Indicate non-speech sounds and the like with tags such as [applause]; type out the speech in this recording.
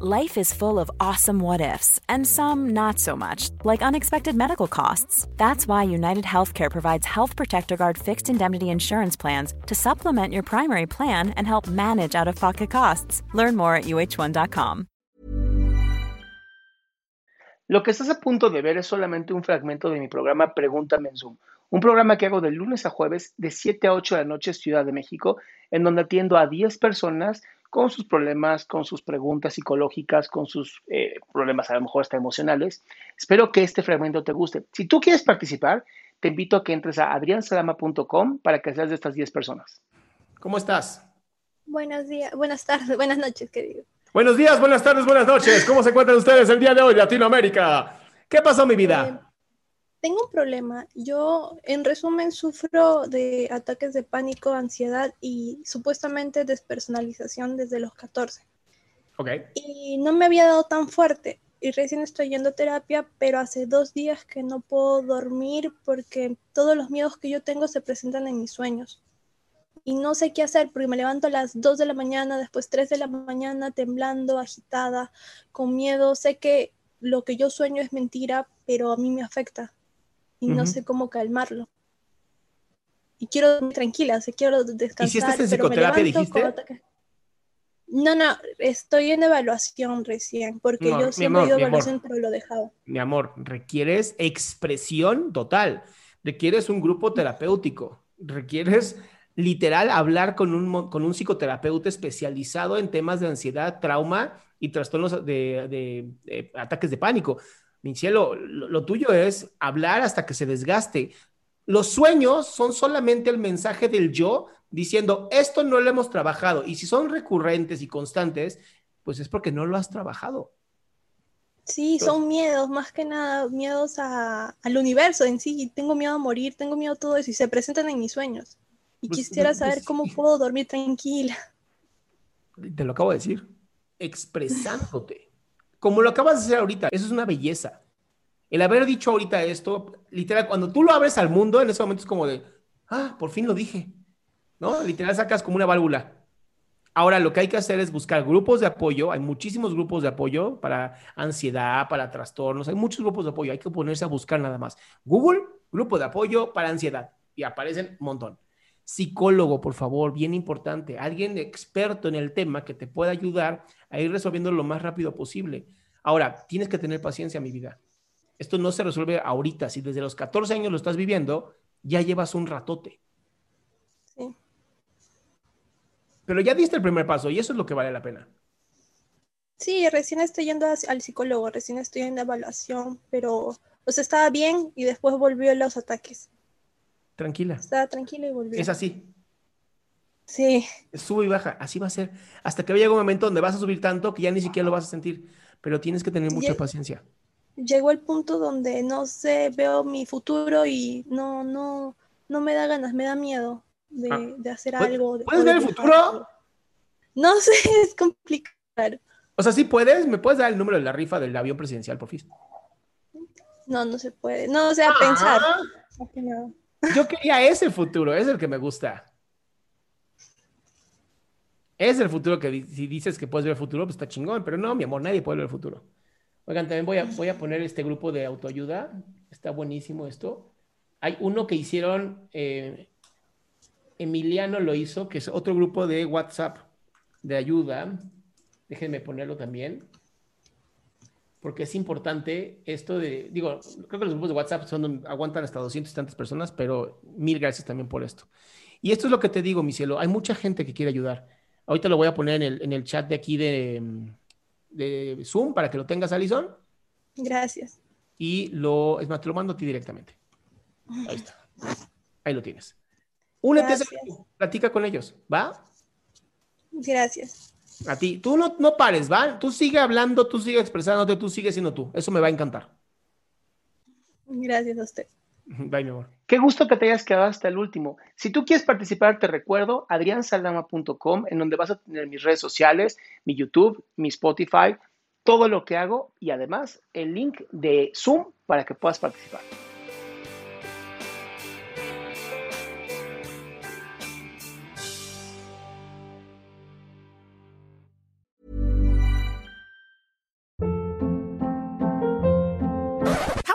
Life is full of awesome what ifs, and some not so much, like unexpected medical costs. That's why United Healthcare provides Health Protector Guard fixed indemnity insurance plans to supplement your primary plan and help manage out of pocket costs. Learn more at uh1.com. Lo que estás a punto de ver es solamente un fragmento de mi programa Pregúntame en Zoom, un programa que hago de lunes a jueves de 7 a 8 de la noche Ciudad de México, en donde atiendo a 10 personas con sus problemas, con sus preguntas psicológicas, con sus eh, problemas a lo mejor hasta emocionales. Espero que este fragmento te guste. Si tú quieres participar, te invito a que entres a adriansalama.com para que seas de estas 10 personas. ¿Cómo estás? Buenos días, buenas tardes, buenas noches, querido. Buenos días, buenas tardes, buenas noches. ¿Cómo se encuentran ustedes el día de hoy, Latinoamérica? ¿Qué pasó, mi vida? Tengo un problema. Yo, en resumen, sufro de ataques de pánico, ansiedad y supuestamente despersonalización desde los 14. Ok. Y no me había dado tan fuerte. Y recién estoy yendo a terapia, pero hace dos días que no puedo dormir porque todos los miedos que yo tengo se presentan en mis sueños. Y no sé qué hacer porque me levanto a las 2 de la mañana, después 3 de la mañana, temblando, agitada, con miedo. Sé que lo que yo sueño es mentira, pero a mí me afecta y no sé cómo calmarlo. Y quiero dormir tranquila, o quiero descansar. ¿Hiciste en psicoterapia, dijiste? No, no, estoy en evaluación recién, porque yo siempre he ido a evaluación, pero lo he dejado. Mi amor, requieres expresión total, requieres un grupo terapéutico, requieres literal hablar con un, con un psicoterapeuta especializado en temas de ansiedad, trauma y trastornos de ataques de pánico mi cielo, lo, tuyo es hablar hasta que se desgaste. Los sueños son solamente el mensaje del yo diciendo, esto no lo hemos trabajado. Y si son recurrentes y constantes, pues es porque no lo has trabajado. Sí, son miedos, más que nada, miedos al universo en sí. Tengo miedo a morir, tengo miedo a todo eso y se presentan en mis sueños. Y pues, quisiera pues, saber cómo puedo dormir tranquila. Te lo acabo de decir, expresándote como lo acabas de hacer ahorita. Eso es una belleza. El haber dicho ahorita esto, literal, cuando tú lo abres al mundo, en ese momento es como de, ah, por fin lo dije. ¿No? Literal sacas como una válvula. Ahora lo que hay que hacer es buscar grupos de apoyo. Hay muchísimos grupos de apoyo para ansiedad, para trastornos. Hay muchos grupos de apoyo. Hay que ponerse a buscar nada más. Google, grupo de apoyo para ansiedad. Y aparecen un montón. Psicólogo, por favor, bien importante. Alguien experto en el tema que te pueda ayudar a ir resolviendo lo más rápido posible. Ahora, tienes que tener paciencia, mi vida. Esto no se resuelve ahorita. Si desde los 14 años lo estás viviendo, ya llevas un ratote. Sí. Pero ya diste el primer paso y eso es lo que vale la pena. Sí, recién estoy yendo al psicólogo, recién estoy en evaluación, pero pues estaba bien y después volvió los ataques. Tranquila. Estaba tranquila y volvió. Es así. Sí. Sube y baja, así va a ser. Hasta que llegue un momento donde vas a subir tanto que ya ni siquiera lo vas a sentir. Pero tienes que tener mucha paciencia. Llegó el punto donde no sé, veo mi futuro y no, no, no me da ganas, me da miedo de, ah. hacer algo. ¿Puedes ver el futuro? No sé, [laughs] es complicado. O sea, sí puedes, ¿me puedes dar el número de la rifa del avión presidencial, por fin? No, no se puede. No, o sea, ah. pensar. Yo quería ese futuro, es el que me gusta. Es el futuro que si dices que puedes ver el futuro, pues está chingón, pero no, mi amor, nadie puede ver el futuro. Oigan, también voy a, voy a poner este grupo de autoayuda. Está buenísimo esto. Hay uno que hicieron, eh, Emiliano lo hizo, que es otro grupo de WhatsApp de ayuda. Déjenme ponerlo también. Porque es importante esto de, digo, creo que los grupos de WhatsApp son, aguantan hasta 200 y tantas personas, pero mil gracias también por esto. Y esto es lo que te digo, mi cielo. Hay mucha gente que quiere ayudar Ahorita lo voy a poner en el, chat de aquí de, de Zoom para que lo tengas, Alison. Gracias. Y lo, es más, te lo mando a ti directamente. Ahí está. Ahí lo tienes. Únete, a platica con ellos, ¿va? Gracias. A ti. Tú no, no pares, ¿va? Tú sigue hablando, tú sigue expresándote, tú sigue siendo tú. Eso me va a encantar. Gracias a usted. Bye, mi amor. Qué gusto que te hayas quedado hasta el último. Si tú quieres participar, te recuerdo adriansaldama.com, en donde vas a tener mis redes sociales, mi YouTube, mi Spotify, todo lo que hago y además el link de Zoom para que puedas participar.